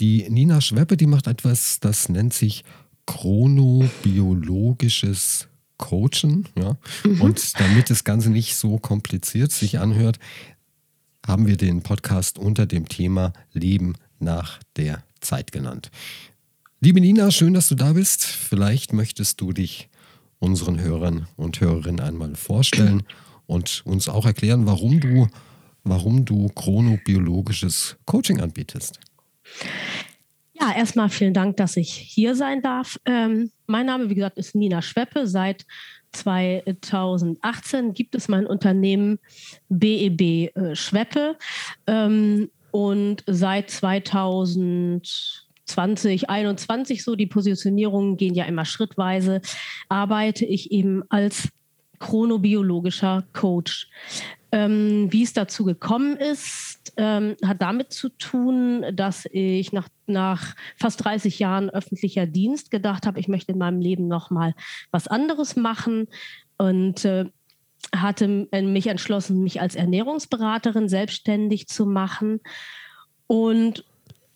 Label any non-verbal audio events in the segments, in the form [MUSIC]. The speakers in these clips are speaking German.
Die Nina Schweppe, die macht etwas, das nennt sich chronobiologisches Coachen. Ja? Mhm. Und damit das Ganze nicht so kompliziert sich anhört, haben wir den Podcast unter dem Thema Leben nach der Zeit genannt. Liebe Nina, schön, dass du da bist. Vielleicht möchtest du dich unseren Hörern und Hörerinnen einmal vorstellen und uns auch erklären, warum du, warum du chronobiologisches Coaching anbietest. Ja, erstmal vielen Dank, dass ich hier sein darf. Ähm, mein Name, wie gesagt, ist Nina Schweppe. Seit 2018 gibt es mein Unternehmen BEB e äh, Schweppe. Ähm, und seit 2020, 2021 so, die Positionierungen gehen ja immer schrittweise, arbeite ich eben als chronobiologischer Coach. Ähm, wie es dazu gekommen ist, ähm, hat damit zu tun, dass ich nach, nach fast 30 Jahren öffentlicher Dienst gedacht habe, ich möchte in meinem Leben noch mal was anderes machen und äh, hatte mich entschlossen, mich als Ernährungsberaterin selbstständig zu machen und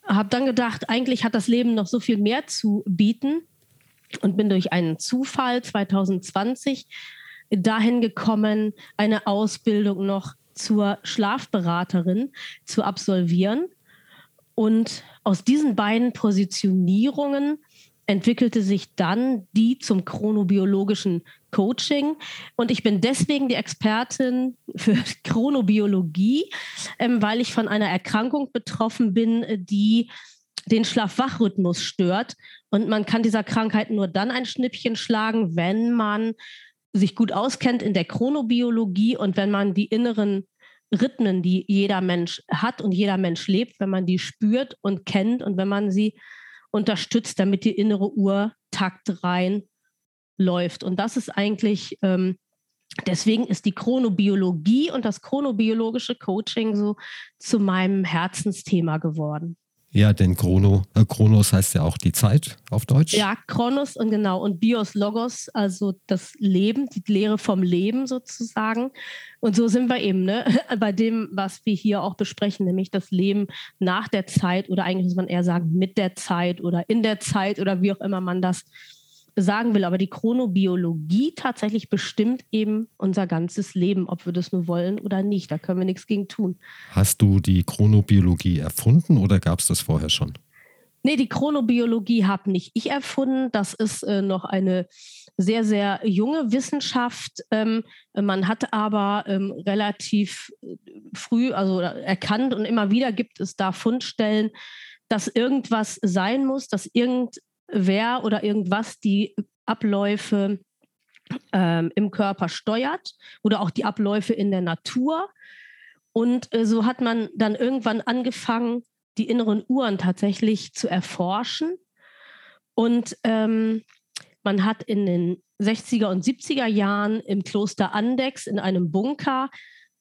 habe dann gedacht, eigentlich hat das Leben noch so viel mehr zu bieten und bin durch einen Zufall 2020 dahin gekommen, eine Ausbildung noch zur Schlafberaterin zu absolvieren. Und aus diesen beiden Positionierungen entwickelte sich dann die zum chronobiologischen Coaching. Und ich bin deswegen die Expertin für [LAUGHS] Chronobiologie, ähm, weil ich von einer Erkrankung betroffen bin, die den Schlaf-Wach-Rhythmus stört. Und man kann dieser Krankheit nur dann ein Schnippchen schlagen, wenn man sich gut auskennt in der Chronobiologie und wenn man die inneren Rhythmen, die jeder Mensch hat und jeder Mensch lebt, wenn man die spürt und kennt und wenn man sie unterstützt, damit die innere Uhr taktrein läuft. Und das ist eigentlich, ähm, deswegen ist die Chronobiologie und das chronobiologische Coaching so zu meinem Herzensthema geworden. Ja, denn Chrono, äh, Chronos heißt ja auch die Zeit auf Deutsch. Ja, Chronos und genau. Und Bios Logos, also das Leben, die Lehre vom Leben sozusagen. Und so sind wir eben ne? [LAUGHS] bei dem, was wir hier auch besprechen, nämlich das Leben nach der Zeit oder eigentlich muss man eher sagen mit der Zeit oder in der Zeit oder wie auch immer man das sagen will. Aber die Chronobiologie tatsächlich bestimmt eben unser ganzes Leben, ob wir das nur wollen oder nicht. Da können wir nichts gegen tun. Hast du die Chronobiologie erfunden oder gab es das vorher schon? Nee, die Chronobiologie habe nicht ich erfunden. Das ist äh, noch eine sehr, sehr junge Wissenschaft. Ähm, man hat aber ähm, relativ äh, früh also erkannt und immer wieder gibt es da Fundstellen, dass irgendwas sein muss, dass irgend wer oder irgendwas die Abläufe ähm, im Körper steuert oder auch die Abläufe in der Natur. Und äh, so hat man dann irgendwann angefangen, die inneren Uhren tatsächlich zu erforschen. Und ähm, man hat in den 60er und 70er Jahren im Kloster Andex in einem Bunker,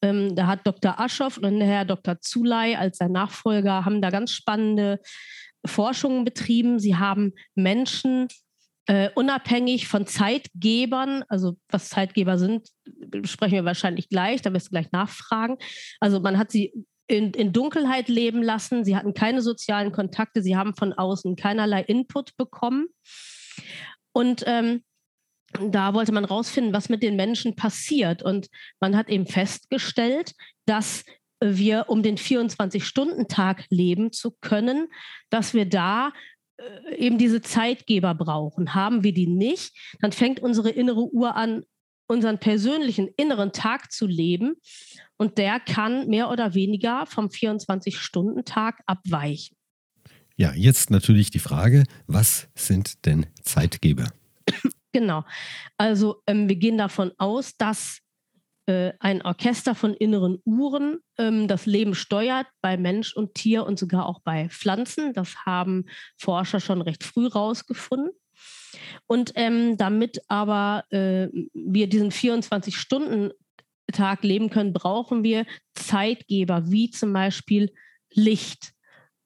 ähm, da hat Dr. Aschoff und Herr Dr. Zuley als sein Nachfolger, haben da ganz spannende Forschungen betrieben. Sie haben Menschen äh, unabhängig von Zeitgebern, also was Zeitgeber sind, sprechen wir wahrscheinlich gleich, da wirst du gleich nachfragen. Also man hat sie in, in, Dunkelheit leben lassen, sie hatten keine sozialen Kontakte, sie haben von außen keinerlei Input bekommen. Und ähm, da wollte man rausfinden, was mit den Menschen passiert. Und man hat eben festgestellt, dass wir, um den 24-Stunden-Tag leben zu können, dass wir da äh, eben diese Zeitgeber brauchen. Haben wir die nicht, dann fängt unsere innere Uhr an, unseren persönlichen inneren Tag zu leben und der kann mehr oder weniger vom 24-Stunden-Tag abweichen. Ja, jetzt natürlich die Frage, was sind denn Zeitgeber? Genau. Also ähm, wir gehen davon aus, dass äh, ein Orchester von inneren Uhren ähm, das Leben steuert bei Mensch und Tier und sogar auch bei Pflanzen. Das haben Forscher schon recht früh rausgefunden. Und ähm, damit aber äh, wir diesen 24-Stunden-Tag leben können, brauchen wir Zeitgeber, wie zum Beispiel Licht.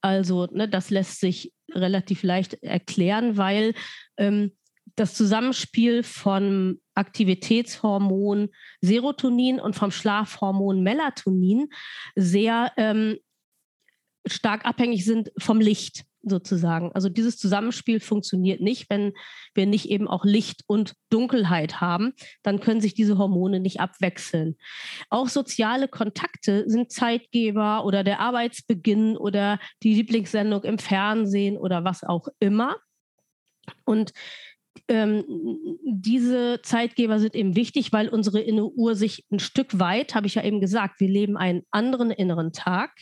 Also ne, das lässt sich relativ leicht erklären, weil ähm, das Zusammenspiel von Aktivitätshormon Serotonin und vom Schlafhormon Melatonin sehr ähm, stark abhängig sind vom Licht sozusagen. Also dieses Zusammenspiel funktioniert nicht, wenn wir nicht eben auch Licht und Dunkelheit haben, dann können sich diese Hormone nicht abwechseln. Auch soziale Kontakte sind Zeitgeber oder der Arbeitsbeginn oder die Lieblingssendung im Fernsehen oder was auch immer. Und ähm, diese Zeitgeber sind eben wichtig, weil unsere innere Uhr sich ein Stück weit, habe ich ja eben gesagt, wir leben einen anderen inneren Tag,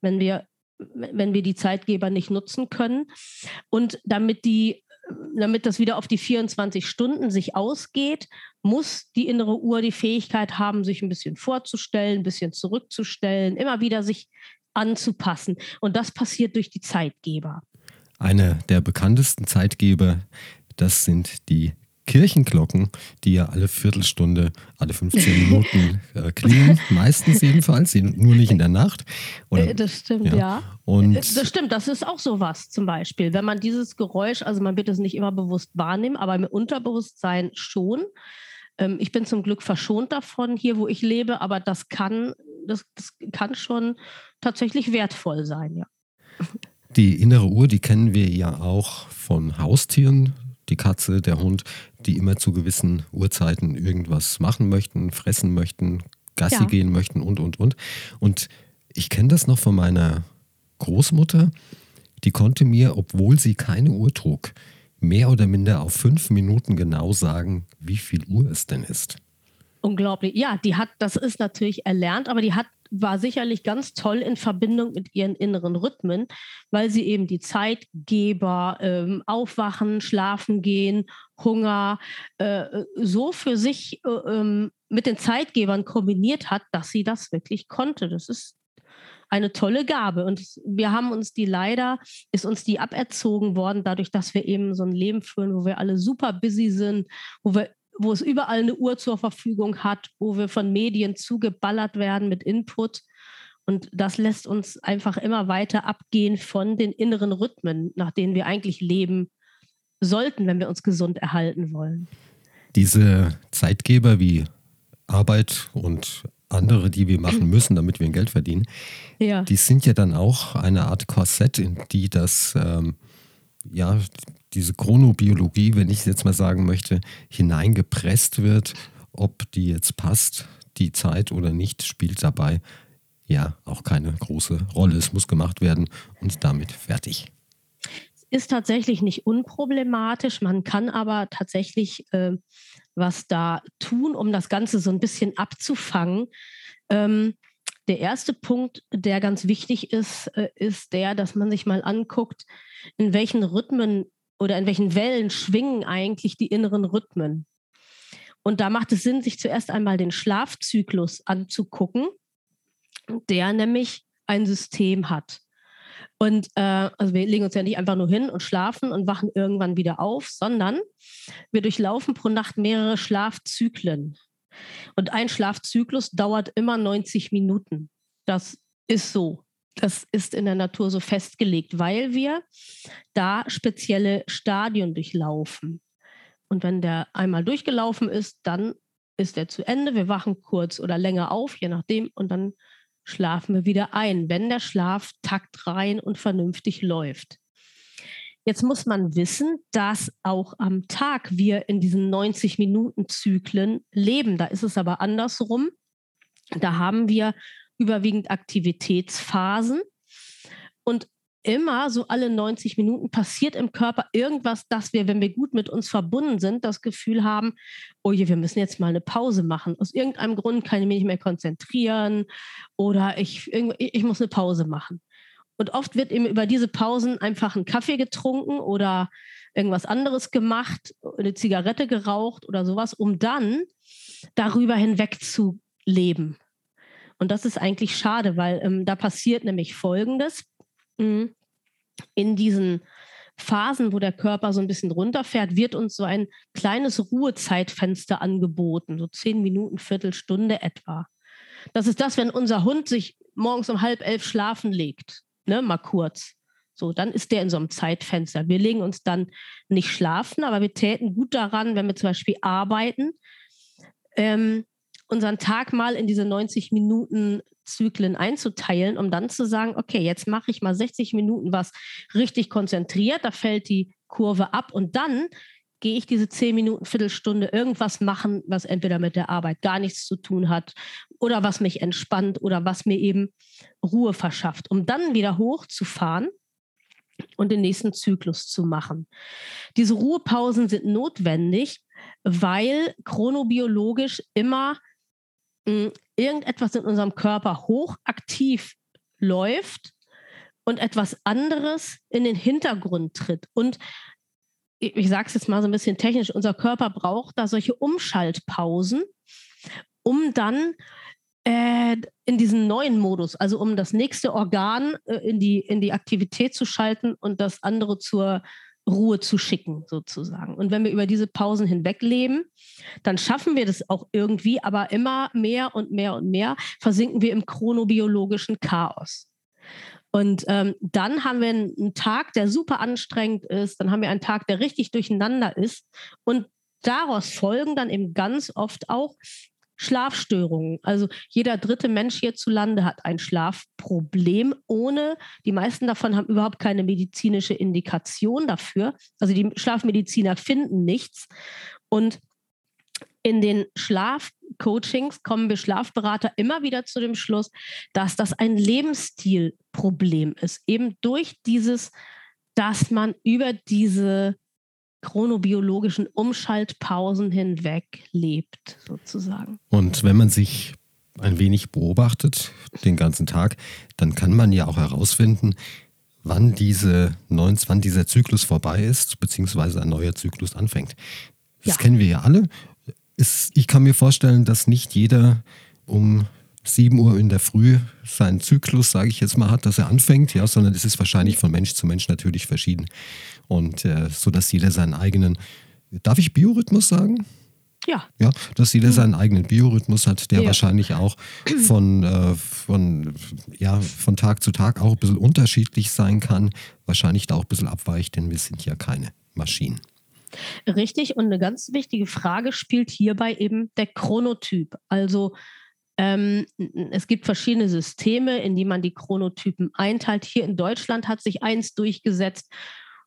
wenn wir, wenn wir die Zeitgeber nicht nutzen können. Und damit die damit das wieder auf die 24 Stunden sich ausgeht, muss die innere Uhr die Fähigkeit haben, sich ein bisschen vorzustellen, ein bisschen zurückzustellen, immer wieder sich anzupassen. Und das passiert durch die Zeitgeber. Einer der bekanntesten Zeitgeber das sind die Kirchenglocken, die ja alle Viertelstunde, alle 15 [LAUGHS] Minuten äh, klingen, meistens jedenfalls, nur nicht in der Nacht. Oder, äh, das stimmt, ja. ja. Und äh, das stimmt, das ist auch sowas zum Beispiel. Wenn man dieses Geräusch, also man wird es nicht immer bewusst wahrnehmen, aber im Unterbewusstsein schon. Ähm, ich bin zum Glück verschont davon, hier wo ich lebe, aber das kann, das, das kann schon tatsächlich wertvoll sein, ja. Die innere Uhr, die kennen wir ja auch von Haustieren, die Katze, der Hund, die immer zu gewissen Uhrzeiten irgendwas machen möchten, fressen möchten, Gassi ja. gehen möchten und, und, und. Und ich kenne das noch von meiner Großmutter. Die konnte mir, obwohl sie keine Uhr trug, mehr oder minder auf fünf Minuten genau sagen, wie viel Uhr es denn ist. Unglaublich. Ja, die hat, das ist natürlich erlernt, aber die hat war sicherlich ganz toll in Verbindung mit ihren inneren Rhythmen, weil sie eben die Zeitgeber, ähm, Aufwachen, Schlafen gehen, Hunger, äh, so für sich äh, ähm, mit den Zeitgebern kombiniert hat, dass sie das wirklich konnte. Das ist eine tolle Gabe. Und wir haben uns die leider, ist uns die aberzogen worden, dadurch, dass wir eben so ein Leben führen, wo wir alle super busy sind, wo wir wo es überall eine Uhr zur Verfügung hat, wo wir von Medien zugeballert werden mit Input. Und das lässt uns einfach immer weiter abgehen von den inneren Rhythmen, nach denen wir eigentlich leben sollten, wenn wir uns gesund erhalten wollen. Diese Zeitgeber wie Arbeit und andere, die wir machen müssen, damit wir Geld verdienen, ja. die sind ja dann auch eine Art Korsett, in die das ähm, ja diese Chronobiologie, wenn ich es jetzt mal sagen möchte, hineingepresst wird. Ob die jetzt passt, die Zeit oder nicht, spielt dabei ja auch keine große Rolle. Es muss gemacht werden und damit fertig. Ist tatsächlich nicht unproblematisch. Man kann aber tatsächlich äh, was da tun, um das Ganze so ein bisschen abzufangen. Ähm, der erste Punkt, der ganz wichtig ist, äh, ist der, dass man sich mal anguckt, in welchen Rhythmen oder in welchen Wellen schwingen eigentlich die inneren Rhythmen. Und da macht es Sinn, sich zuerst einmal den Schlafzyklus anzugucken, der nämlich ein System hat. Und äh, also wir legen uns ja nicht einfach nur hin und schlafen und wachen irgendwann wieder auf, sondern wir durchlaufen pro Nacht mehrere Schlafzyklen. Und ein Schlafzyklus dauert immer 90 Minuten. Das ist so. Das ist in der Natur so festgelegt, weil wir da spezielle Stadien durchlaufen. Und wenn der einmal durchgelaufen ist, dann ist er zu Ende. Wir wachen kurz oder länger auf, je nachdem, und dann schlafen wir wieder ein, wenn der Schlaf taktrein und vernünftig läuft. Jetzt muss man wissen, dass auch am Tag wir in diesen 90-Minuten-Zyklen leben. Da ist es aber andersrum. Da haben wir überwiegend Aktivitätsphasen. Und immer so alle 90 Minuten passiert im Körper irgendwas, dass wir, wenn wir gut mit uns verbunden sind, das Gefühl haben, oh je, wir müssen jetzt mal eine Pause machen. Aus irgendeinem Grund kann ich mich nicht mehr konzentrieren oder ich, ich muss eine Pause machen. Und oft wird eben über diese Pausen einfach ein Kaffee getrunken oder irgendwas anderes gemacht, eine Zigarette geraucht oder sowas, um dann darüber hinweg zu leben. Und das ist eigentlich schade, weil ähm, da passiert nämlich Folgendes. Mhm. In diesen Phasen, wo der Körper so ein bisschen runterfährt, wird uns so ein kleines Ruhezeitfenster angeboten, so zehn Minuten, Viertelstunde etwa. Das ist das, wenn unser Hund sich morgens um halb elf schlafen legt, ne, mal kurz. So, dann ist der in so einem Zeitfenster. Wir legen uns dann nicht schlafen, aber wir täten gut daran, wenn wir zum Beispiel arbeiten, ähm, unseren Tag mal in diese 90 Minuten Zyklen einzuteilen, um dann zu sagen, okay, jetzt mache ich mal 60 Minuten was richtig konzentriert, da fällt die Kurve ab und dann gehe ich diese 10 Minuten, Viertelstunde irgendwas machen, was entweder mit der Arbeit gar nichts zu tun hat oder was mich entspannt oder was mir eben Ruhe verschafft, um dann wieder hochzufahren und den nächsten Zyklus zu machen. Diese Ruhepausen sind notwendig, weil chronobiologisch immer mh, hm, irgendetwas in unserem Körper hochaktiv läuft und etwas anderes in den Hintergrund tritt. Und ich, sage es jetzt mal so ein bisschen technisch, unser Körper braucht da solche Umschaltpausen, um dann äh, in diesen neuen Modus, also um das nächste Organ äh, in, die, in die Aktivität zu schalten und das andere zur Ruhe zu schicken, sozusagen. Und wenn wir über diese Pausen hinweg leben, dann schaffen wir das auch irgendwie, aber immer mehr und mehr und mehr versinken wir im chronobiologischen Chaos. Und ähm, dann haben wir einen Tag, der super anstrengend ist, dann haben wir einen Tag, der richtig durcheinander ist. Und daraus folgen dann eben ganz oft auch Schlafstörungen. Also jeder dritte Mensch hierzulande hat ein Schlafproblem, ohne, die meisten davon haben überhaupt keine medizinische Indikation dafür. Also die Schlafmediziner finden nichts. Und in den Schlafcoachings kommen wir Schlafberater immer wieder zu dem Schluss, dass das ein Lebensstilproblem ist. Eben durch dieses, dass man über diese chronobiologischen Umschaltpausen hinweg lebt, sozusagen. Und wenn man sich ein wenig beobachtet, den ganzen Tag, dann kann man ja auch herausfinden, wann, diese wann dieser Zyklus vorbei ist, beziehungsweise ein neuer Zyklus anfängt. Das ja. kennen wir ja alle. ich kann mir vorstellen, dass nicht jeder um 7 Uhr in der Früh seinen Zyklus, sage ich jetzt mal, hat, dass er anfängt, ja, sondern es ist wahrscheinlich von Mensch zu Mensch natürlich verschieden. Und äh, so dass jeder seinen eigenen, darf ich Biorhythmus sagen? Ja. Ja, dass jeder seinen eigenen Biorhythmus hat, der ja. wahrscheinlich auch von, äh, von, ja, von Tag zu Tag auch ein bisschen unterschiedlich sein kann, wahrscheinlich da auch ein bisschen abweicht, denn wir sind ja keine Maschinen. Richtig, und eine ganz wichtige Frage spielt hierbei eben der Chronotyp. Also ähm, es gibt verschiedene Systeme, in die man die Chronotypen einteilt. Hier in Deutschland hat sich eins durchgesetzt,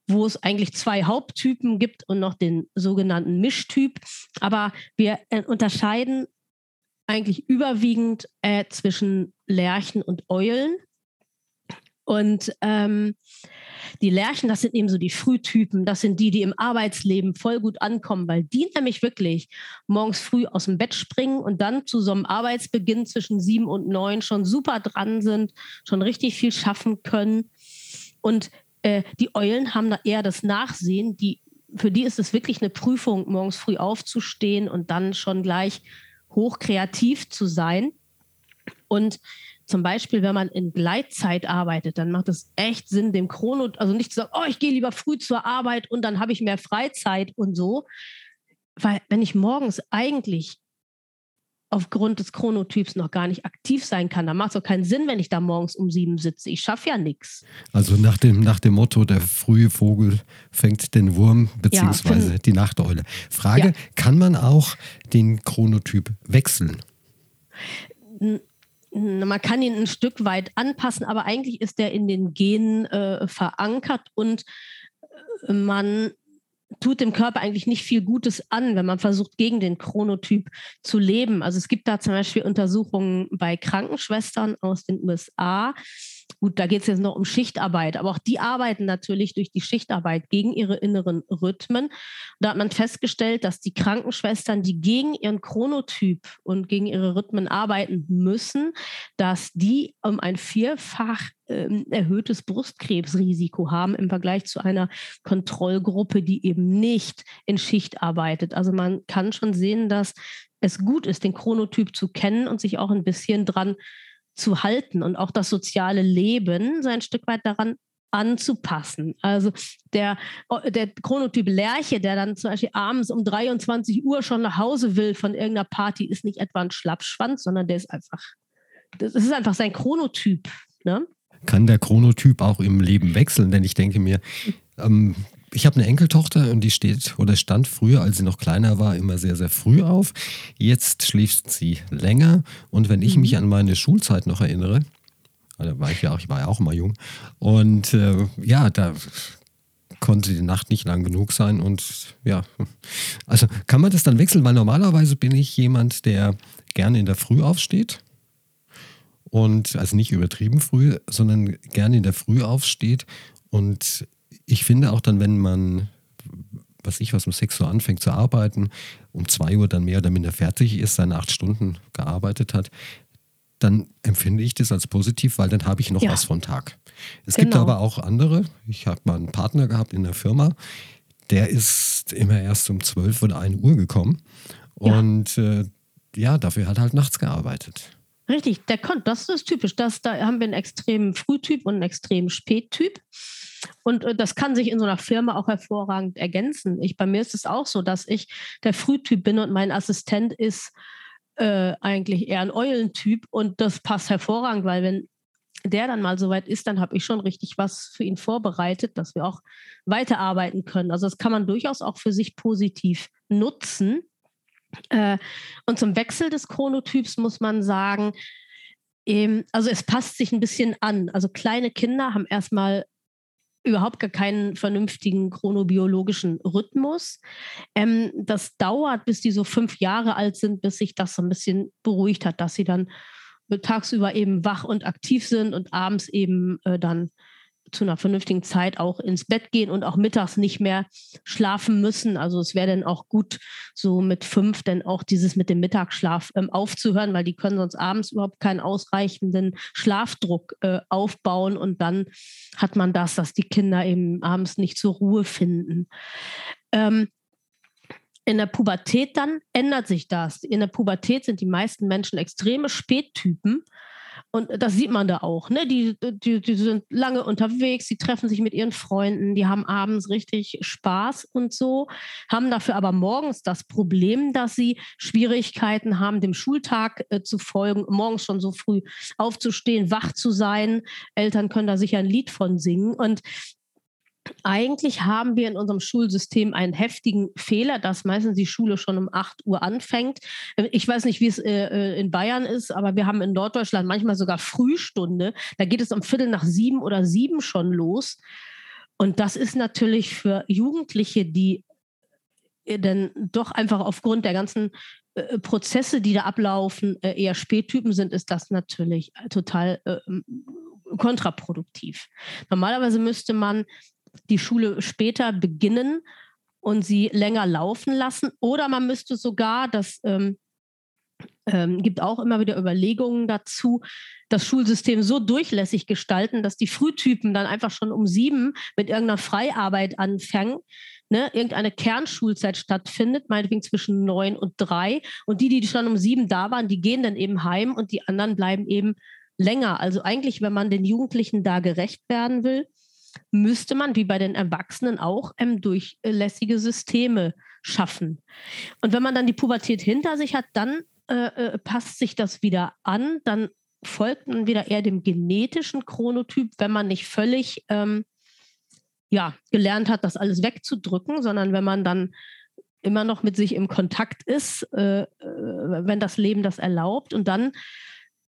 wo es eigentlich zwei Haupttypen gibt und noch den sogenannten Mischtyp. Aber wir äh, unterscheiden eigentlich überwiegend äh, zwischen Lerchen und Eulen. Und ähm, die Lerchen, das sind eben so die Frühtypen, das sind die, die im Arbeitsleben voll gut ankommen, weil die nämlich wirklich morgens früh aus dem Bett springen und dann zu so einem Arbeitsbeginn zwischen sieben und neun schon super dran sind, schon richtig viel schaffen können. Und äh, die Eulen haben da eher das Nachsehen, die, für die ist es wirklich eine Prüfung, morgens früh aufzustehen und dann schon gleich hochkreativ zu sein. Und zum Beispiel, wenn man in Gleitzeit arbeitet, dann macht es echt Sinn, dem Chrono, also nicht zu sagen, oh, ich gehe lieber früh zur Arbeit und dann habe ich mehr Freizeit und so. Weil wenn ich morgens eigentlich aufgrund des Chronotyps noch gar nicht aktiv sein kann, dann macht es auch keinen Sinn, wenn ich da morgens um sieben sitze. Ich schaffe ja nichts. Also nach dem, nach dem Motto, der frühe Vogel fängt den Wurm, beziehungsweise ja, die Nachteule. Frage, ja. kann man auch den Chronotyp wechseln? Man kann ihn ein Stück weit anpassen, aber eigentlich ist er in den Genen äh, verankert und äh, man tut dem Körper eigentlich nicht viel Gutes an, wenn man versucht, gegen den Chronotyp zu leben. Also es gibt da zum Beispiel Untersuchungen bei Krankenschwestern aus den USA, Gut, da geht es jetzt noch um Schichtarbeit, aber auch die arbeiten natürlich durch die Schichtarbeit gegen ihre inneren Rhythmen. Da hat man festgestellt, dass die Krankenschwestern, die gegen ihren Chronotyp und gegen ihre Rhythmen arbeiten müssen, dass die um ein vierfach ähm, erhöhtes Brustkrebsrisiko haben im Vergleich zu einer Kontrollgruppe, die eben nicht in Schicht arbeitet. Also man kann schon sehen, dass es gut ist, den Chronotyp zu kennen und sich auch ein bisschen dran zu halten und auch das soziale Leben so ein Stück weit daran anzupassen. Also der, der Chronotyp Lerche, der dann zum Beispiel abends um 23 Uhr schon nach Hause will von irgendeiner Party, ist nicht etwa ein Schlappschwanz, sondern der ist einfach, das ist einfach sein Chronotyp. Ne? Kann der Chronotyp auch im Leben wechseln? Denn ich denke mir, ähm, ich habe eine Enkeltochter und die steht oder stand früher, als sie noch kleiner war, immer sehr, sehr früh auf. Jetzt schläft sie länger. Und wenn ich mich mhm. an meine Schulzeit noch erinnere, da war ich ja auch, ich war ja auch immer jung. Und äh, ja, da konnte die Nacht nicht lang genug sein. Und ja, also kann man das dann wechseln? Weil normalerweise bin ich jemand, der gerne in der Früh aufsteht. Und also nicht übertrieben früh, sondern gerne in der Früh aufsteht. Und ich finde auch dann, wenn man, was ich was um 6 Uhr anfängt zu arbeiten, um 2 Uhr dann mehr oder minder fertig ist, seine acht Stunden gearbeitet hat, dann empfinde ich das als positiv, weil dann habe ich noch ja. was von Tag. Es genau. gibt aber auch andere. Ich habe mal einen Partner gehabt in der Firma, der ist immer erst um 12 oder 1 Uhr gekommen. Und ja, äh, ja dafür hat er halt nachts gearbeitet. Richtig, der kommt, das ist typisch. Das, da haben wir einen extremen Frühtyp und einen extremen Spättyp. Und äh, das kann sich in so einer Firma auch hervorragend ergänzen. Ich, bei mir ist es auch so, dass ich der Frühtyp bin und mein Assistent ist äh, eigentlich eher ein Eulentyp und das passt hervorragend, weil wenn der dann mal soweit ist, dann habe ich schon richtig was für ihn vorbereitet, dass wir auch weiterarbeiten können. Also das kann man durchaus auch für sich positiv nutzen. Äh, und zum Wechsel des Chronotyps muss man sagen, also es passt sich ein bisschen an. Also kleine Kinder haben erstmal überhaupt gar keinen vernünftigen chronobiologischen Rhythmus. Ähm, das dauert, bis die so fünf Jahre alt sind, bis sich das so ein bisschen beruhigt hat, dass sie dann tagsüber eben wach und aktiv sind und abends eben äh, dann zu einer vernünftigen Zeit auch ins Bett gehen und auch mittags nicht mehr schlafen müssen. Also es wäre dann auch gut, so mit fünf dann auch dieses mit dem Mittagsschlaf ähm, aufzuhören, weil die können sonst abends überhaupt keinen ausreichenden Schlafdruck äh, aufbauen und dann hat man das, dass die Kinder eben abends nicht zur Ruhe finden. Ähm, in der Pubertät dann ändert sich das. In der Pubertät sind die meisten Menschen extreme Spättypen. Und das sieht man da auch. Ne? Die, die, die sind lange unterwegs, die treffen sich mit ihren Freunden, die haben abends richtig Spaß und so, haben dafür aber morgens das Problem, dass sie Schwierigkeiten haben, dem Schultag äh, zu folgen, morgens schon so früh aufzustehen, wach zu sein. Eltern können da sicher ein Lied von singen. Und eigentlich haben wir in unserem Schulsystem einen heftigen Fehler, dass meistens die Schule schon um 8 Uhr anfängt. Ich weiß nicht, wie es äh, äh, in Bayern ist, aber wir haben in Norddeutschland manchmal sogar Frühstunde. Da geht es um Viertel nach sieben oder sieben schon los. Und das ist natürlich für Jugendliche, die äh, dann doch einfach aufgrund der ganzen Prozesse, die da ablaufen, eher Spättypen sind, ist das natürlich total kontraproduktiv. Normalerweise müsste man die Schule später beginnen und sie länger laufen lassen. Oder man müsste sogar, das ähm, ähm, gibt auch immer wieder Überlegungen dazu, das Schulsystem so durchlässig gestalten, dass die Frühtypen dann einfach schon um sieben mit irgendeiner Freiarbeit anfangen, ne, irgendeine Kernschulzeit stattfindet, meinetwegen zwischen neun und drei. Und die, die schon um sieben da waren, die gehen dann eben heim und die anderen bleiben eben länger. Also eigentlich, wenn man den Jugendlichen da gerecht werden will, müsste man wie bei den Erwachsenen auch ähm, durchlässige Systeme schaffen. Und wenn man dann die Pubertät hinter sich hat, dann äh, äh, passt sich das wieder an, dann folgt man wieder eher dem genetischen Chronotyp, wenn man nicht völlig ähm, ja, gelernt hat, das alles wegzudrücken, sondern wenn man dann immer noch mit sich im Kontakt ist, äh, äh wenn das Leben das erlaubt. Und dann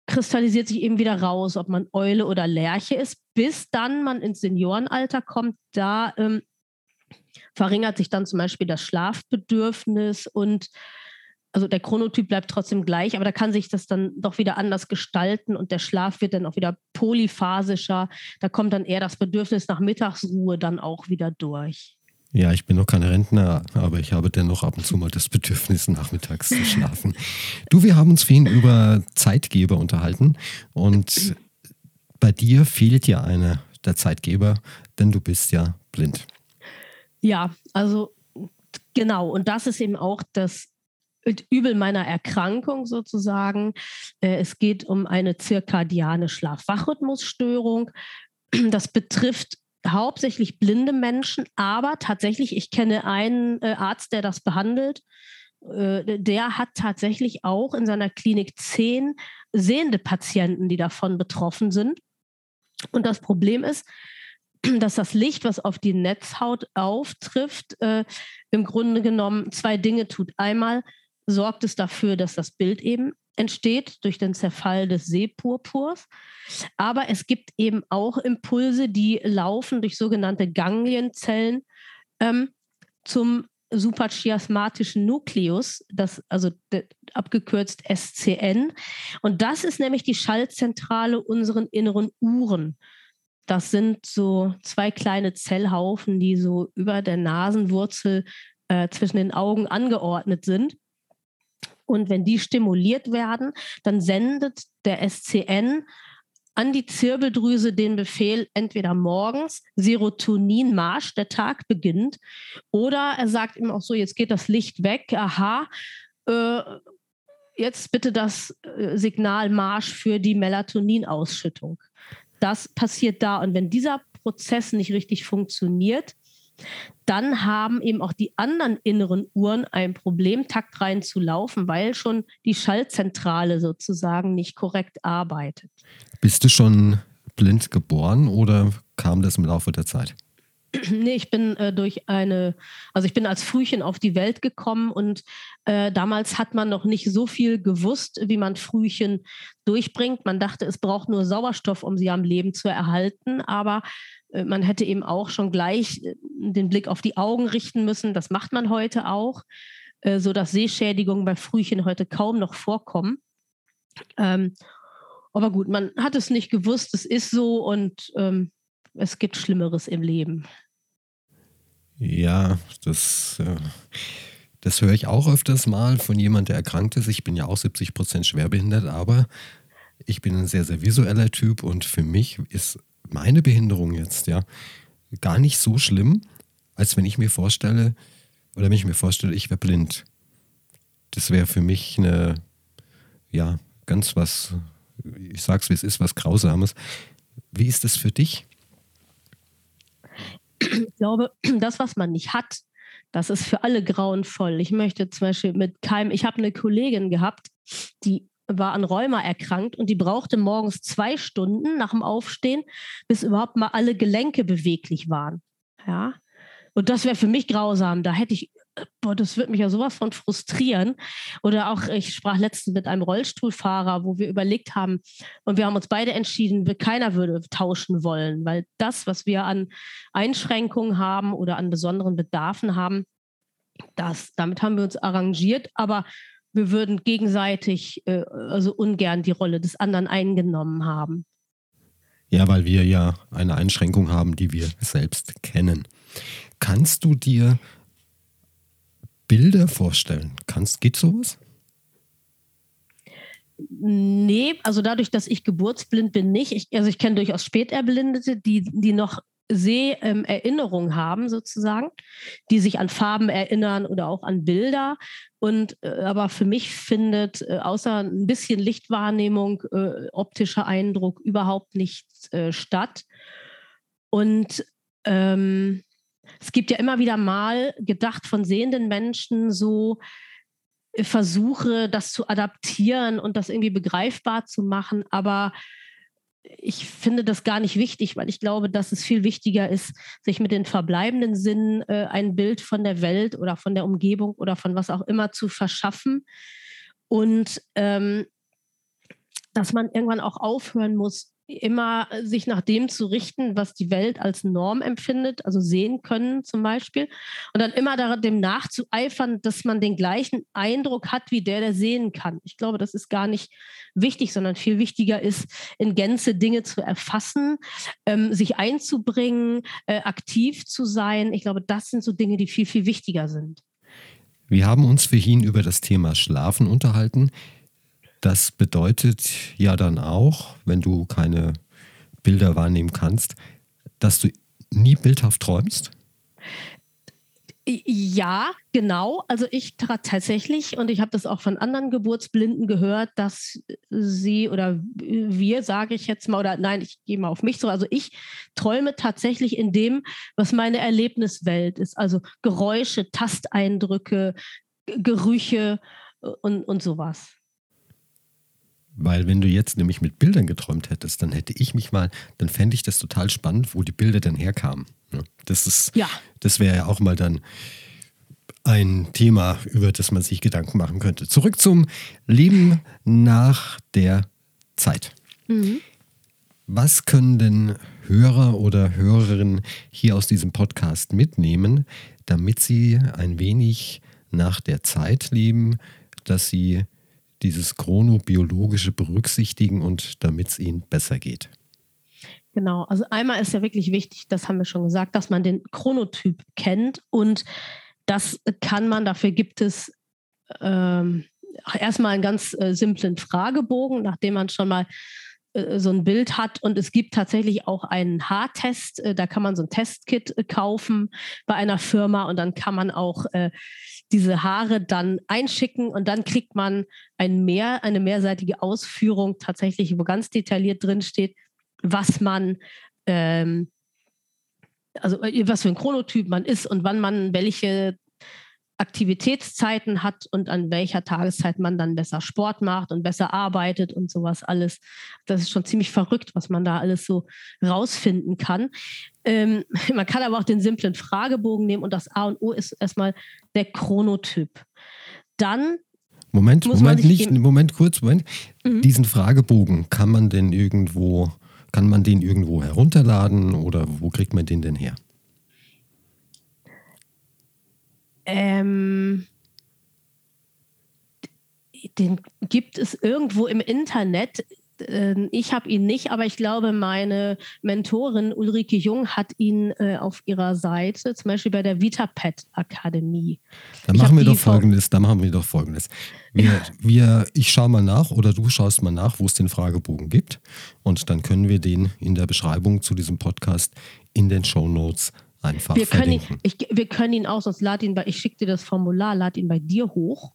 kristallisiert sich eben wieder raus, ob man Eule oder Lerche ist, bis dann man ins Seniorenalter kommt. Da ähm, verringert sich dann zum Beispiel das Schlafbedürfnis und also der Chronotyp bleibt trotzdem gleich, aber da kann sich das dann doch wieder anders gestalten und der Schlaf wird dann auch wieder polyphasischer. Da kommt dann eher das Bedürfnis nach Mittagsruhe dann auch wieder durch. Ja, ich bin noch kein Rentner, aber ich habe dennoch ab und zu mal das Bedürfnis, nachmittags zu schlafen. Du, wir haben uns vorhin über Zeitgeber unterhalten und bei dir fehlt ja einer der Zeitgeber, denn du bist ja blind. Ja, also genau. Und das ist eben auch das Übel meiner Erkrankung sozusagen. Äh, es geht um eine zirkadiane Schlaf-Wach-Rhythmusstörung. Das betrifft hauptsächlich blinde Menschen, aber tatsächlich, ich kenne einen äh, Arzt, der das behandelt. Äh, der hat tatsächlich auch in seiner Klinik zehn sehende Patienten, die davon betroffen sind. Und das Problem ist, [CLEARS THROAT] dass das Licht, was auf die Netzhaut auftrifft, äh, im Grunde genommen zwei Dinge tut. Einmal sorgt es dafür, dass das Bild eben entsteht durch den Zerfall des Sehpurpurs. Aber es gibt eben auch Impulse, die laufen durch sogenannte Ganglienzellen ähm, zum suprachiasmatischen Nukleus, das, also abgekürzt SCN. Und das ist nämlich die Schaltzentrale unseren inneren Uhren. Das sind so zwei kleine Zellhaufen, die so über der Nasenwurzel äh, zwischen den Augen angeordnet sind. Und wenn die stimuliert werden, dann sendet der SCN an die Zirbeldrüse den Befehl, entweder morgens Serotoninmarsch, der Tag beginnt, oder er sagt ihm auch so, jetzt geht das Licht weg, aha, äh, jetzt bitte das äh, Signal Marsch für die Melatoninausschüttung. Das passiert da. Und wenn dieser Prozess nicht richtig funktioniert, dann haben eben auch die anderen inneren Uhren ein Problem, taktrein zu laufen, weil schon die Schaltzentrale sozusagen nicht korrekt arbeitet. Bist du schon blind geboren oder kam das im Laufe der Zeit? [CLEARS THROAT] Nee, ich bin äh, durch eine, also ich bin als Frühchen auf die Welt gekommen und äh, damals hat man noch nicht so viel gewusst, wie man Frühchen durchbringt. Man dachte, es braucht nur Sauerstoff, um sie am Leben zu erhalten, aber äh, man hätte eben auch schon gleich äh, den Blick auf die Augen richten müssen. Das macht man heute auch, äh, sodass Sehschädigungen bei Frühchen heute kaum noch vorkommen. Ähm, aber gut, man hat es nicht gewusst, es ist so und ähm, es gibt Schlimmeres im Leben. Ja, das, äh, das höre ich auch öfters mal von jemandem, der erkrankt ist. Ich bin ja auch 70 Prozent schwerbehindert, aber ich bin ein sehr, sehr visueller Typ und für mich ist meine Behinderung jetzt ja gar nicht so schlimm, als wenn ich mir vorstelle, oder wenn ich mir vorstelle, ich wäre blind. Das wäre für mich eine, ja, ganz was, ich sag's wie es ist, was Grausames. Wie ist das für dich? Ich glaube, das, was man nicht hat, das ist für alle grauenvoll. Ich möchte zum Beispiel mit keinem, ich habe eine Kollegin gehabt, die war an Rheuma erkrankt und die brauchte morgens zwei Stunden nach dem Aufstehen, bis überhaupt mal alle Gelenke beweglich waren. Ja. Und das wäre für mich grausam. Da hätte ich boah, das wird mich ja sowas von frustrieren. Oder auch, ich sprach letztens mit einem Rollstuhlfahrer, wo wir überlegt haben, und wir haben uns beide entschieden, keiner würde tauschen wollen, weil das, was wir an Einschränkungen haben oder an besonderen Bedarfen haben, das, damit haben wir uns arrangiert, aber wir würden gegenseitig äh, also ungern die Rolle des anderen eingenommen haben. Ja, weil wir ja eine Einschränkung haben, die wir selbst kennen. Kannst du dir Bilder vorstellen kannst. Geht sowas? Nee, also dadurch, dass ich geburtsblind bin, nicht. Ich, also ich kenne durchaus Späterblindete, die, die noch Seherinnerungen ähm, haben, sozusagen, die sich an Farben erinnern oder auch an Bilder. Und äh, aber für mich findet äh, außer ein bisschen Lichtwahrnehmung, äh, optischer Eindruck überhaupt nichts äh, statt. Und ähm, es gibt ja immer wieder mal gedacht von sehenden Menschen so äh, Versuche, das zu adaptieren und das irgendwie begreifbar zu machen. Aber ich finde das gar nicht wichtig, weil ich glaube, dass es viel wichtiger ist, sich mit den verbleibenden Sinnen äh, ein Bild von der Welt oder von der Umgebung oder von was auch immer zu verschaffen. Und ähm, dass man irgendwann auch aufhören muss, immer sich nach dem zu richten, was die Welt als Norm empfindet, also sehen können zum Beispiel, und dann immer dem nachzueifern, dass man den gleichen Eindruck hat wie der, der sehen kann. Ich glaube, das ist gar nicht wichtig, sondern viel wichtiger ist, in Gänze Dinge zu erfassen, ähm, sich einzubringen, äh, aktiv zu sein. Ich glaube, das sind so Dinge, die viel, viel wichtiger sind. Wir haben uns vorhin über das Thema Schlafen unterhalten. Das bedeutet ja dann auch, wenn du keine Bilder wahrnehmen kannst, dass du nie bildhaft träumst? Ja, genau. Also ich tatsächlich, und ich habe das auch von anderen Geburtsblinden gehört, dass sie oder wir, sage ich jetzt mal, oder nein, ich gehe mal auf mich so, also ich träume tatsächlich in dem, was meine Erlebniswelt ist. Also Geräusche, Tasteindrücke, Gerüche äh, und, und sowas. Weil wenn du jetzt nämlich mit Bildern geträumt hättest, dann hätte ich mich mal, dann fände ich das total spannend, wo die Bilder denn herkamen. Das ist, ja. das wäre ja auch mal dann ein Thema, über das man sich Gedanken machen könnte. Zurück zum Leben nach der Zeit. Mhm. Was können denn Hörer oder Hörerinnen hier aus diesem Podcast mitnehmen, damit sie ein wenig nach der Zeit leben, dass sie dieses Chronobiologische berücksichtigen und damit es ihnen besser geht? Genau, also einmal ist ja wirklich wichtig, das haben wir schon gesagt, dass man den Chronotyp kennt und das kann man, dafür gibt es ähm, erstmal einen ganz äh, simplen Fragebogen, nachdem man schon mal so ein Bild hat. Und es gibt tatsächlich auch einen Haartest, äh, da kann man so ein Testkit äh, kaufen bei einer Firma. Und dann kann man auch äh, diese Haare dann einschicken. Und dann kriegt man ein mehr, eine mehrseitige Ausführung tatsächlich, wo ganz detailliert drin steht, was man, ähm, also äh, was für ein Chronotyp man ist und wann man welche Aktivitätszeiten hat und an welcher Tageszeit man dann besser Sport macht und besser arbeitet und sowas alles. Das ist schon ziemlich verrückt, was man da alles so rausfinden kann. Ähm, [LAUGHS] man kann aber auch den simplen Fragebogen nehmen und das A und O ist erstmal der Chronotyp. Dann Moment, Moment, nicht, Moment, kurz, Moment. Mhm. Diesen Fragebogen kann man denn irgendwo kann man den irgendwo herunterladen oder wo kriegt man den denn her? Ähm, den gibt es irgendwo im Internet. Ähm, ich habe ihn nicht, aber ich glaube, meine Mentorin Ulrike Jung hat ihn äh, auf ihrer Seite, zum Beispiel bei der VitaPet Akademie. Da machen wir doch folgendes, da machen wir doch folgendes. Wir, wir, ich schaue mal nach oder du schaust mal nach, wo es den Fragebogen gibt. Und dann können wir den in der Beschreibung zu diesem Podcast in den Show Notes einfach wir können, ihn, ich, wir können ihn auch, sonst lad ihn bei, ich schicke dir das Formular, lad ihn bei dir hoch.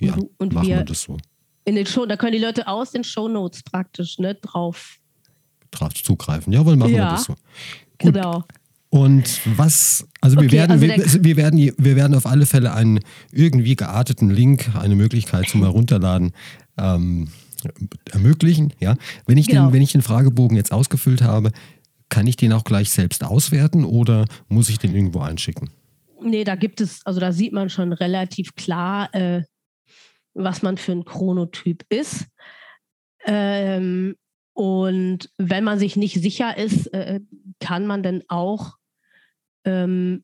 Ja, und, und machen wir, wir das so in den Show, da können die Leute aus den Show Notes praktisch ne, drauf. Drauf zugreifen. Jawohl, machen ja, wir das so. Gut. Genau. Und was, also wir okay, werden, also wir, wir, werden, wir werden auf alle Fälle einen irgendwie gearteten Link, eine Möglichkeit zum Herunterladen ähm, ermöglichen. Ja, wenn ich genau. den, wenn ich den Fragebogen jetzt ausgefüllt habe, kann ich den auch gleich selbst auswerten oder muss ich den irgendwo einschicken? Nee, da gibt es, also da sieht man schon relativ klar, äh, was man für ein Chronotyp ist. Ähm, und wenn man sich nicht sicher ist, äh, kann man dann auch ähm,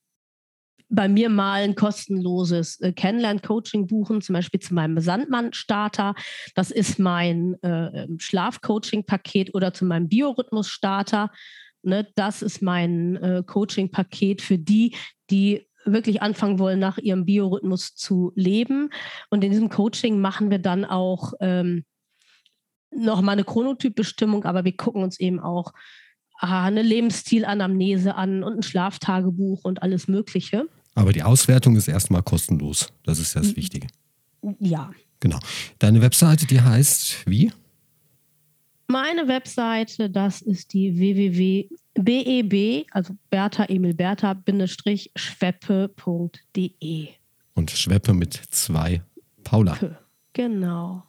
bei mir mal ein kostenloses äh, Kennenlern-Coaching buchen, zum Beispiel zu meinem Sandmann-Starter. Das ist mein äh, Schlaf-Coaching-Paket oder zu meinem Biorhythmus-Starter. Ne, das ist mein äh, Coaching-Paket für die, die wirklich anfangen wollen, nach ihrem Biorhythmus zu leben. Und in diesem Coaching machen wir dann auch ähm, nochmal eine Chronotypbestimmung, aber wir gucken uns eben auch aha, eine Lebensstilanamnese an und ein Schlaftagebuch und alles Mögliche. Aber die Auswertung ist erstmal kostenlos. Das ist das Wichtige. Ja. Genau. Deine Webseite, die heißt wie? Meine Webseite, das ist die www.beb, also Bertha Emil Bertha, schweppe.de. Und Schweppe mit zwei Paula. Genau.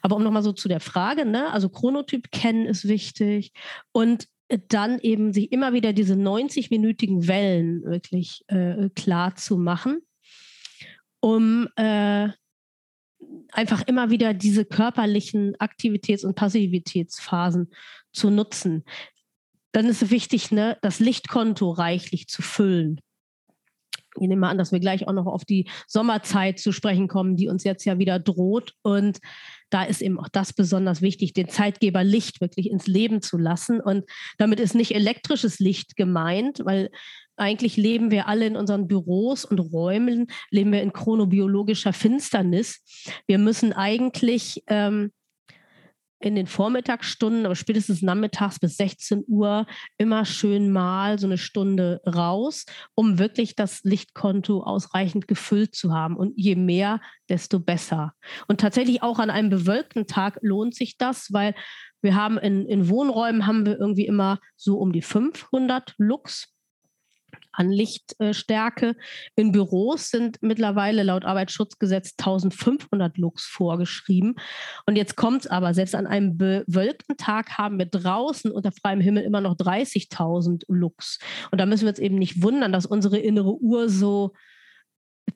Aber um nochmal so zu der Frage, ne? also Chronotyp kennen ist wichtig und dann eben sich immer wieder diese 90-minütigen Wellen wirklich äh, klar zu machen, um äh, einfach immer wieder diese körperlichen Aktivitäts- und Passivitätsphasen zu nutzen. Dann ist es wichtig, ne, das Lichtkonto reichlich zu füllen. Ich nehme an, dass wir gleich auch noch auf die Sommerzeit zu sprechen kommen, die uns jetzt ja wieder droht. Und da ist eben auch das besonders wichtig, den Zeitgeber Licht wirklich ins Leben zu lassen. Und damit ist nicht elektrisches Licht gemeint, weil eigentlich leben wir alle in unseren Büros und Räumen, leben wir in chronobiologischer Finsternis. Wir müssen eigentlich ähm, in den Vormittagsstunden, aber spätestens nachmittags bis 16 Uhr immer schön mal so eine Stunde raus, um wirklich das Lichtkonto ausreichend gefüllt zu haben. Und je mehr, desto besser. Und tatsächlich auch an einem bewölkten Tag lohnt sich das, weil wir haben in, in Wohnräumen haben wir irgendwie immer so um die 500 Lux an Lichtstärke. In Büros sind mittlerweile laut Arbeitsschutzgesetz 1500 Lux vorgeschrieben. Und jetzt kommt es aber, selbst an einem bewölkten Tag haben wir draußen unter freiem Himmel immer noch 30.000 Lux. Und da müssen wir uns eben nicht wundern, dass unsere innere Uhr so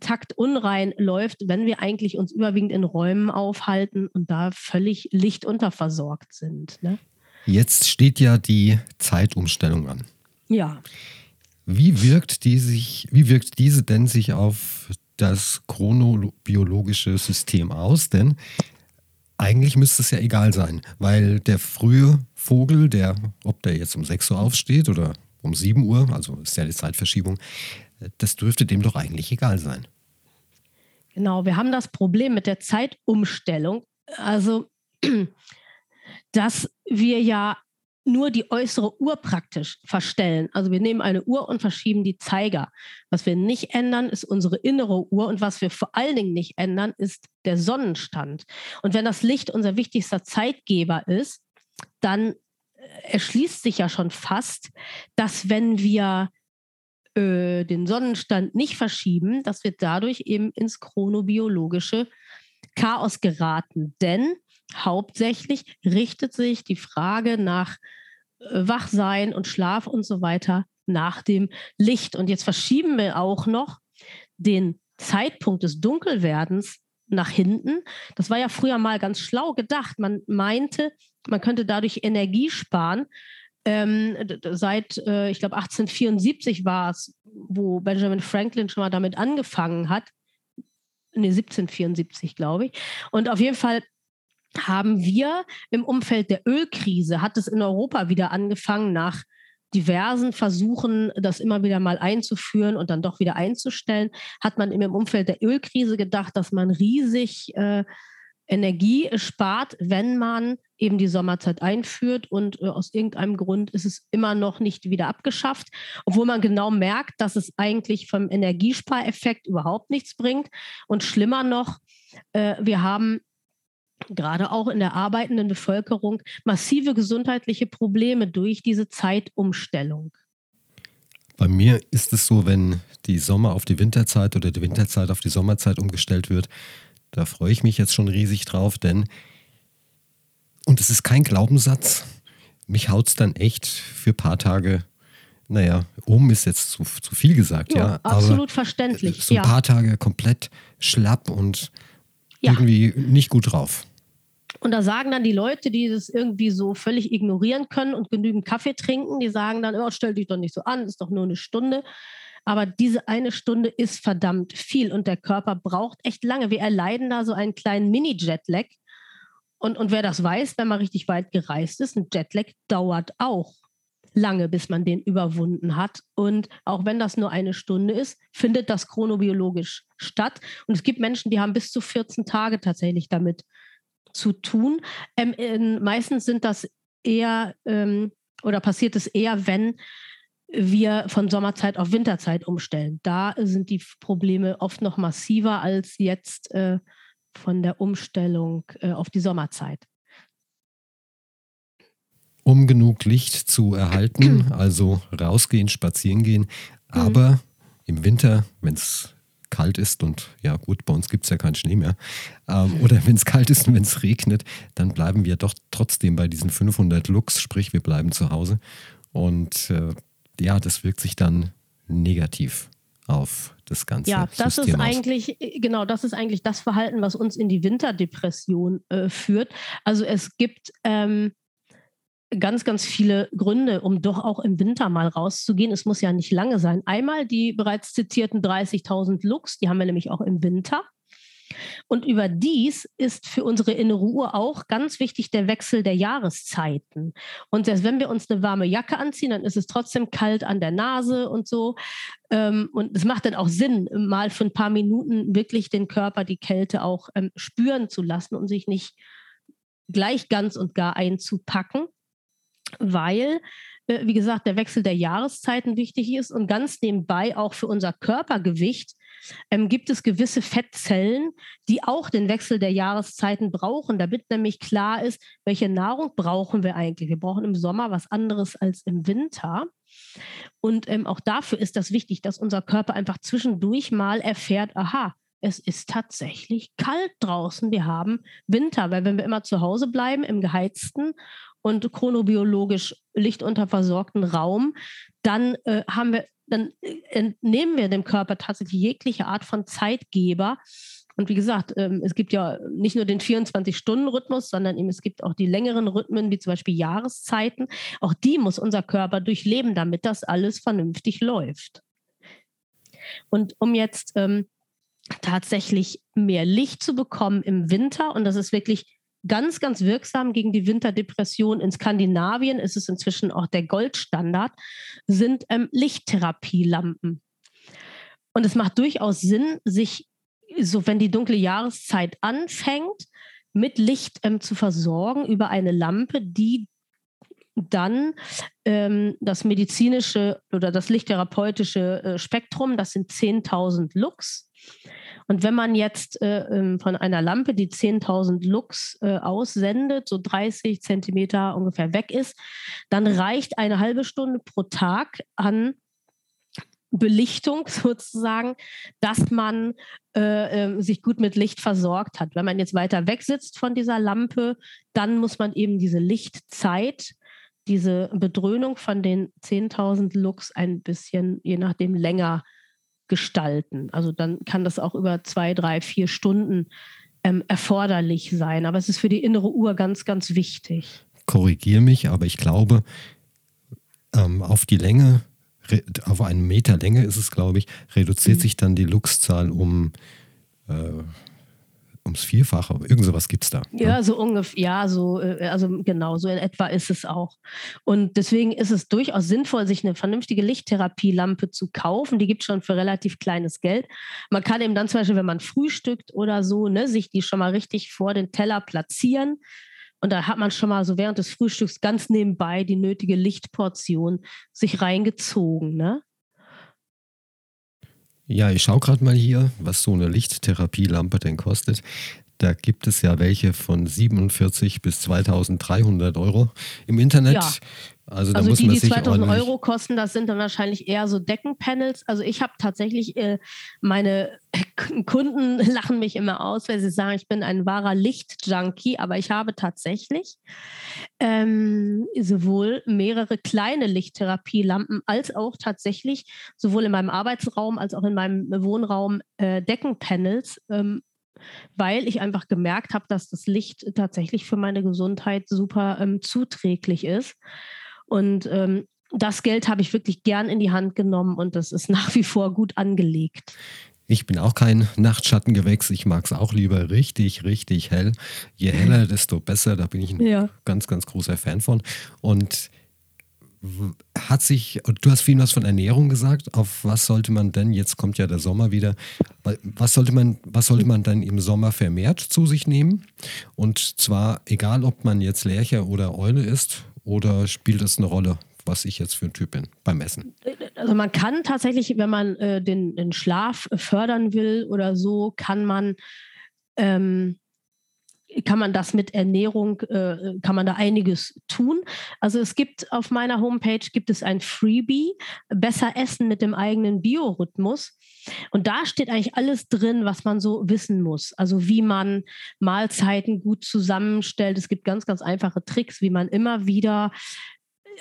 taktunrein läuft, wenn wir eigentlich uns überwiegend in Räumen aufhalten und da völlig lichtunterversorgt sind. Ne? Jetzt steht ja die Zeitumstellung an. Ja. Wie wirkt, die sich, wie wirkt diese denn sich auf das chronobiologische System aus? Denn eigentlich müsste es ja egal sein, weil der frühe Vogel, der, ob der jetzt um 6 Uhr aufsteht oder um 7 Uhr, also ist ja die Zeitverschiebung, das dürfte dem doch eigentlich egal sein. Genau, wir haben das Problem mit der Zeitumstellung. Also, [CLEARS THROAT] dass wir ja nur die äußere Uhr praktisch verstellen. Also wir nehmen eine Uhr und verschieben die Zeiger. Was wir nicht ändern, ist unsere innere Uhr und was wir vor allen Dingen nicht ändern, ist der Sonnenstand. Und wenn das Licht unser wichtigster Zeitgeber ist, dann äh, erschließt sich ja schon fast, dass wenn wir äh, den Sonnenstand nicht verschieben, dass wir dadurch eben ins chronobiologische Chaos geraten. Denn hauptsächlich richtet sich die Frage nach äh, Wachsein und Schlaf und so weiter nach dem Licht. Und jetzt verschieben wir auch noch den Zeitpunkt des Dunkelwerdens nach hinten. Das war ja früher mal ganz schlau gedacht. Man meinte, man könnte dadurch Energie sparen. Ähm, seit, äh, ich glaube, 1874 war es, wo Benjamin Franklin schon mal damit angefangen hat. Ne, 1774, glaube ich. Und auf jeden Fall haben wir im Umfeld der Ölkrise, hat es in Europa wieder angefangen nach diversen Versuchen, das immer wieder mal einzuführen und dann doch wieder einzustellen, hat man im Umfeld der Ölkrise gedacht, dass man riesig äh, Energie spart, wenn man eben die Sommerzeit einführt und äh, aus irgendeinem Grund ist es immer noch nicht wieder abgeschafft, obwohl man genau merkt, dass es eigentlich vom Energiespareffekt überhaupt nichts bringt. Und schlimmer noch, äh, wir haben gerade auch in der arbeitenden Bevölkerung massive gesundheitliche Probleme durch diese Zeitumstellung. Bei mir ist es so, wenn die Sommer auf die Winterzeit oder die Winterzeit auf die Sommerzeit umgestellt wird, da freue ich mich jetzt schon riesig drauf, denn, und es ist kein Glaubenssatz, mich haut es dann echt für ein paar Tage, naja, um ist jetzt zu, zu viel gesagt, ja. ja absolut verständlich. So ein ja. paar Tage komplett schlapp und ja. irgendwie nicht gut drauf. Und da sagen dann die Leute, die das irgendwie so völlig ignorieren können und genügend Kaffee trinken, die sagen dann, oh, stell dich doch nicht so an, ist doch nur eine Stunde. Aber diese eine Stunde ist verdammt viel und der Körper braucht echt lange. Wir erleiden da so einen kleinen Mini-Jetlag. Und, und wer das weiß, wenn man richtig weit gereist ist, ein Jetlag dauert auch lange, bis man den überwunden hat. Und auch wenn das nur eine Stunde ist, findet das chronobiologisch statt. Und es gibt Menschen, die haben bis zu 14 Tage tatsächlich damit zu tun. Ähm, in, meistens sind das eher ähm, oder passiert es eher, wenn wir von Sommerzeit auf Winterzeit umstellen. Da sind die Probleme oft noch massiver als jetzt äh, von der Umstellung äh, auf die Sommerzeit. Um genug Licht zu erhalten, [CLEARS THROAT] also rausgehen, spazieren gehen, mhm. aber mhm. im Winter, wenn es kalt ist und ja gut, bei uns gibt es ja keinen Schnee mehr, ähm, oder wenn es kalt ist und wenn es regnet, dann bleiben wir doch trotzdem bei diesen 500 Lux, sprich wir bleiben zu Hause und äh, ja, das wirkt sich dann negativ auf das ganze Ja, das System ist aus. eigentlich genau, das ist eigentlich das Verhalten, was uns in die Winterdepression äh, führt. Also es gibt ähm, ganz, ganz viele Gründe, um doch auch im Winter mal rauszugehen. Es muss ja nicht lange sein. Einmal die bereits zitierten 30.000 Lux, die haben wir nämlich auch im Winter. Und überdies ist für unsere innere Uhr auch ganz wichtig der Wechsel der Jahreszeiten. Und selbst wenn wir uns eine warme Jacke anziehen, dann ist es trotzdem kalt an der Nase und so. Ähm, und es macht dann auch Sinn, mal für ein paar Minuten wirklich den Körper, die Kälte auch ähm, spüren zu lassen und sich nicht gleich ganz und gar einzupacken, weil, äh, wie gesagt, der Wechsel der Jahreszeiten wichtig ist und ganz nebenbei auch für unser Körpergewicht ähm, gibt es gewisse Fettzellen, die auch den Wechsel der Jahreszeiten brauchen, damit nämlich klar ist, welche Nahrung brauchen wir eigentlich. Wir brauchen im Sommer was anderes als im Winter. Und ähm, auch dafür ist das wichtig, dass unser Körper einfach zwischendurch mal erfährt, aha, es ist tatsächlich kalt draußen. Wir haben Winter, weil wenn wir immer zu Hause bleiben im geheizten und chronobiologisch lichtunterversorgten Raum, dann äh, haben wir, dann äh, entnehmen wir dem Körper tatsächlich jegliche Art von Zeitgeber. Und wie gesagt, ähm, es gibt ja nicht nur den 24-Stunden-Rhythmus, sondern eben es gibt auch die längeren Rhythmen, wie zum Beispiel Jahreszeiten. Auch die muss unser Körper durchleben, damit das alles vernünftig läuft. Und um jetzt ähm, tatsächlich mehr Licht zu bekommen im Winter. Und das ist wirklich ganz, ganz wirksam gegen die Winterdepression. In Skandinavien ist es inzwischen auch der Goldstandard, sind ähm, Lichttherapielampen. Und es macht durchaus Sinn, sich, so wenn die dunkle Jahreszeit anfängt, mit Licht ähm, zu versorgen über eine Lampe, die dann ähm, das medizinische oder das lichttherapeutische äh, Spektrum, das sind 10.000 Lux, und wenn man jetzt äh, ähm, von einer Lampe, die 10.000 Lux äh, aussendet, so 30 Zentimeter ungefähr weg ist, dann reicht eine halbe Stunde pro Tag an Belichtung [LAUGHS] sozusagen, dass man äh, äh, sich gut mit Licht versorgt hat. Wenn man jetzt weiter weg sitzt von dieser Lampe, dann muss man eben diese Lichtzeit, diese Bedröhnung von den 10.000 Lux ein bisschen, je nachdem, länger gestalten. Also dann kann das auch über zwei, drei, vier Stunden ähm, erforderlich sein. Aber es ist für die innere Uhr ganz, ganz wichtig. Korrigiere mich, aber ich glaube, ähm, auf die Länge, auf einen Meter Länge ist es, glaube ich, reduziert mhm. sich dann die Luxzahl um äh, ums Vierfache. Irgend sowas gibt es da. Ne? Ja, so ungefähr, ja, so, äh, also genau, so in etwa ist es auch. Und deswegen ist es durchaus sinnvoll, sich eine vernünftige Lichttherapielampe zu kaufen. Die gibt es schon für relativ kleines Geld. Man kann eben dann zum Beispiel, wenn man frühstückt oder so, ne, sich die schon mal richtig vor den Teller platzieren. Und da hat man schon mal so während des Frühstücks ganz nebenbei die nötige Lichtportion sich reingezogen. Ne? Ja, ich schaue gerade mal hier, was so eine Lichttherapielampe denn kostet. Da gibt es ja welche von 47 bis 2300 Euro im Internet. Ja. Also, da also muss die, man die 2000 Euro kosten, das sind dann wahrscheinlich eher so Deckenpanels. Also ich habe tatsächlich, äh, meine Kunden [LAUGHS] lachen mich immer aus, weil sie sagen, ich bin ein wahrer Lichtjunkie, aber ich habe tatsächlich ähm, sowohl mehrere kleine Lichttherapielampen als auch tatsächlich sowohl in meinem Arbeitsraum als auch in meinem Wohnraum äh, Deckenpanels ähm, weil ich einfach gemerkt habe, dass das Licht tatsächlich für meine Gesundheit super ähm, zuträglich ist. Und ähm, das Geld habe ich wirklich gern in die Hand genommen und das ist [LAUGHS] nach wie vor gut angelegt. Ich bin auch kein Nachtschattengewächs. Ich mag es auch lieber richtig, richtig hell. Je heller, desto besser. Da bin ich ein ja. ganz, ganz großer Fan von. Und hat sich, du hast viel was von Ernährung gesagt, auf was sollte man denn, jetzt kommt ja der Sommer wieder, was sollte man, was sollte man dann im Sommer vermehrt zu sich nehmen? Und zwar egal, ob man jetzt Lercher oder Eule ist, oder spielt das eine Rolle, was ich jetzt für ein Typ bin beim Essen? Also man kann tatsächlich, wenn man äh, den, den Schlaf fördern will oder so, kann man ähm, kann man das mit Ernährung, äh, kann man da einiges tun. Also es gibt auf meiner Homepage gibt es ein Freebie, besser essen mit dem eigenen Biorhythmus. Und da steht eigentlich alles drin, was man so wissen muss. Also wie man Mahlzeiten gut zusammenstellt. Es gibt ganz, ganz einfache Tricks, wie man immer wieder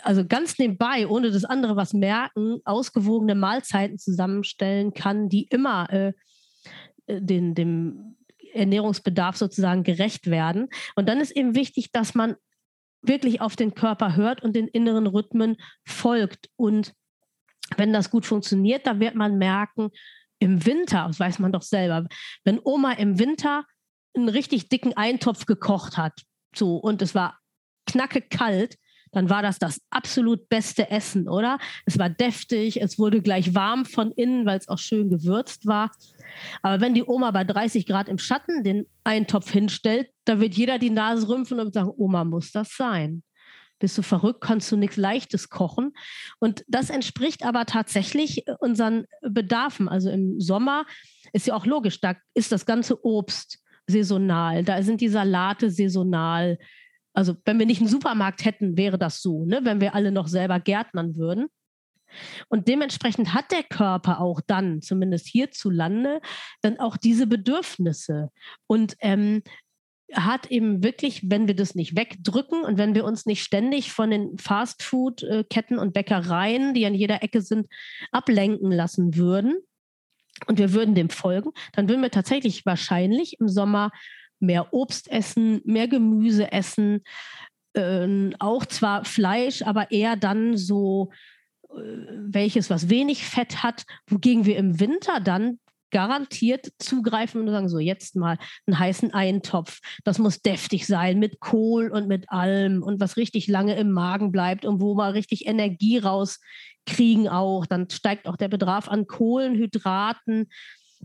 also ganz nebenbei, ohne das andere was merken, ausgewogene Mahlzeiten zusammenstellen kann, die immer äh, den, dem Ernährungsbedarf sozusagen gerecht werden. Und dann ist eben wichtig, dass man wirklich auf den Körper hört und den inneren Rhythmen folgt. Und wenn das gut funktioniert, dann wird man merken, im Winter, das weiß man doch selber, wenn Oma im Winter einen richtig dicken Eintopf gekocht hat, so und es war knacke kalt, dann war das das absolut beste Essen, oder? Es war deftig, es wurde gleich warm von innen, weil es auch schön gewürzt war. Aber wenn die Oma bei 30 Grad im Schatten den Eintopf hinstellt, da wird jeder die Nase rümpfen und sagen, Oma, muss das sein? Bist du verrückt? Kannst du nichts Leichtes kochen? Und das entspricht aber tatsächlich unseren Bedarfen. Also im Sommer ist ja auch logisch, da ist das ganze Obst saisonal, da sind die Salate saisonal. Also wenn wir nicht einen Supermarkt hätten, wäre das so, ne? wenn wir alle noch selber gärtnern würden. Und dementsprechend hat der Körper auch dann, zumindest hierzulande, dann auch diese Bedürfnisse. Und ähm, hat eben wirklich, wenn wir das nicht wegdrücken und wenn wir uns nicht ständig von den Fastfood-Ketten und Bäckereien, die an jeder Ecke sind, ablenken lassen würden und wir würden dem folgen, dann würden wir tatsächlich wahrscheinlich im Sommer mehr Obst essen, mehr Gemüse essen, äh, auch zwar Fleisch, aber eher dann so äh, welches, was wenig Fett hat, wogegen wir im Winter dann garantiert zugreifen und sagen, so jetzt mal einen heißen Eintopf. Das muss deftig sein mit Kohl und mit allem und was richtig lange im Magen bleibt und wo wir richtig Energie rauskriegen auch. Dann steigt auch der Bedarf an Kohlenhydraten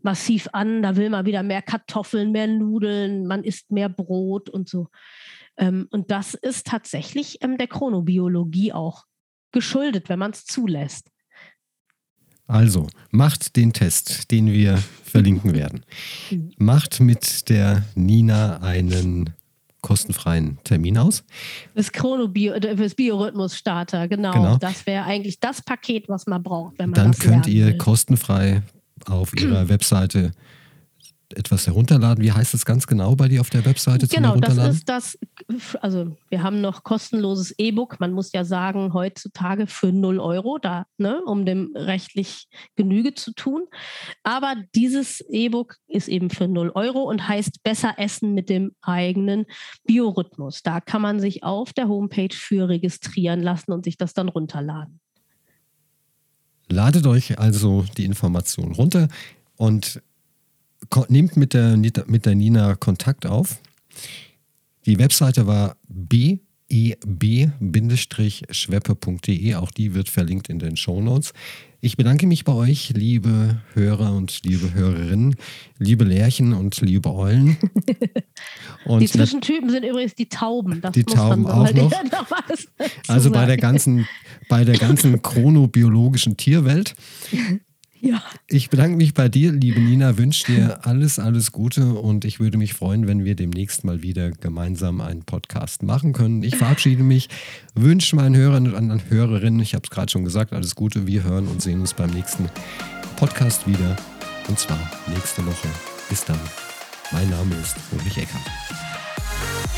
massiv an. Da will man wieder mehr Kartoffeln, mehr Nudeln, man isst mehr Brot und so. Ähm, und das ist tatsächlich ähm, der Chronobiologie auch geschuldet, wenn man es zulässt. Also, macht den Test, den wir verlinken werden. Macht mit der Nina einen kostenfreien Termin aus. Das Chronobio, äh, das Biorhythmus-Starter, genau. genau. Das wäre eigentlich das Paket, was man braucht, wenn man Dann das könnt ihr will. kostenfrei auf ihrer Webseite etwas herunterladen. Wie heißt das ganz genau bei dir auf der Webseite genau, das ist das, also wir haben noch kostenloses E-Book. Man muss ja sagen, heutzutage für 0 Euro, da, ne, um dem rechtlich Genüge zu tun. Aber dieses E-Book ist eben für 0 Euro und heißt Besser essen mit dem eigenen Biorhythmus. Da kann man sich auf der Homepage für registrieren lassen und sich das dann runterladen. Ladet euch also die Information runter und nehmt mit der, mit der Nina Kontakt auf. Die Webseite war beb-schweppe.de. Auch die wird verlinkt in den Show Notes. Ich bedanke mich bei euch, liebe Hörer und liebe Hörerinnen, liebe Lärchen und liebe Eulen. [LAUGHS] Und die Zwischentypen sind übrigens die Tauben. Das die Tauben auch noch. also bei der ganzen, bei der ganzen [LAUGHS] chronobiologischen Tierwelt. Ja. Ich bedanke mich bei dir, liebe Nina, wünsche dir alles, alles Gute und ich würde mich freuen, wenn wir demnächst mal wieder gemeinsam einen Podcast machen können. Ich verabschiede mich, wünsche meinen Hörern und anderen Hörerinnen, ich habe es gerade schon gesagt, alles Gute. Wir hören und sehen uns beim nächsten Podcast wieder und zwar nächste Woche. Bis dann. Mein Name ist Ulrich Eckert.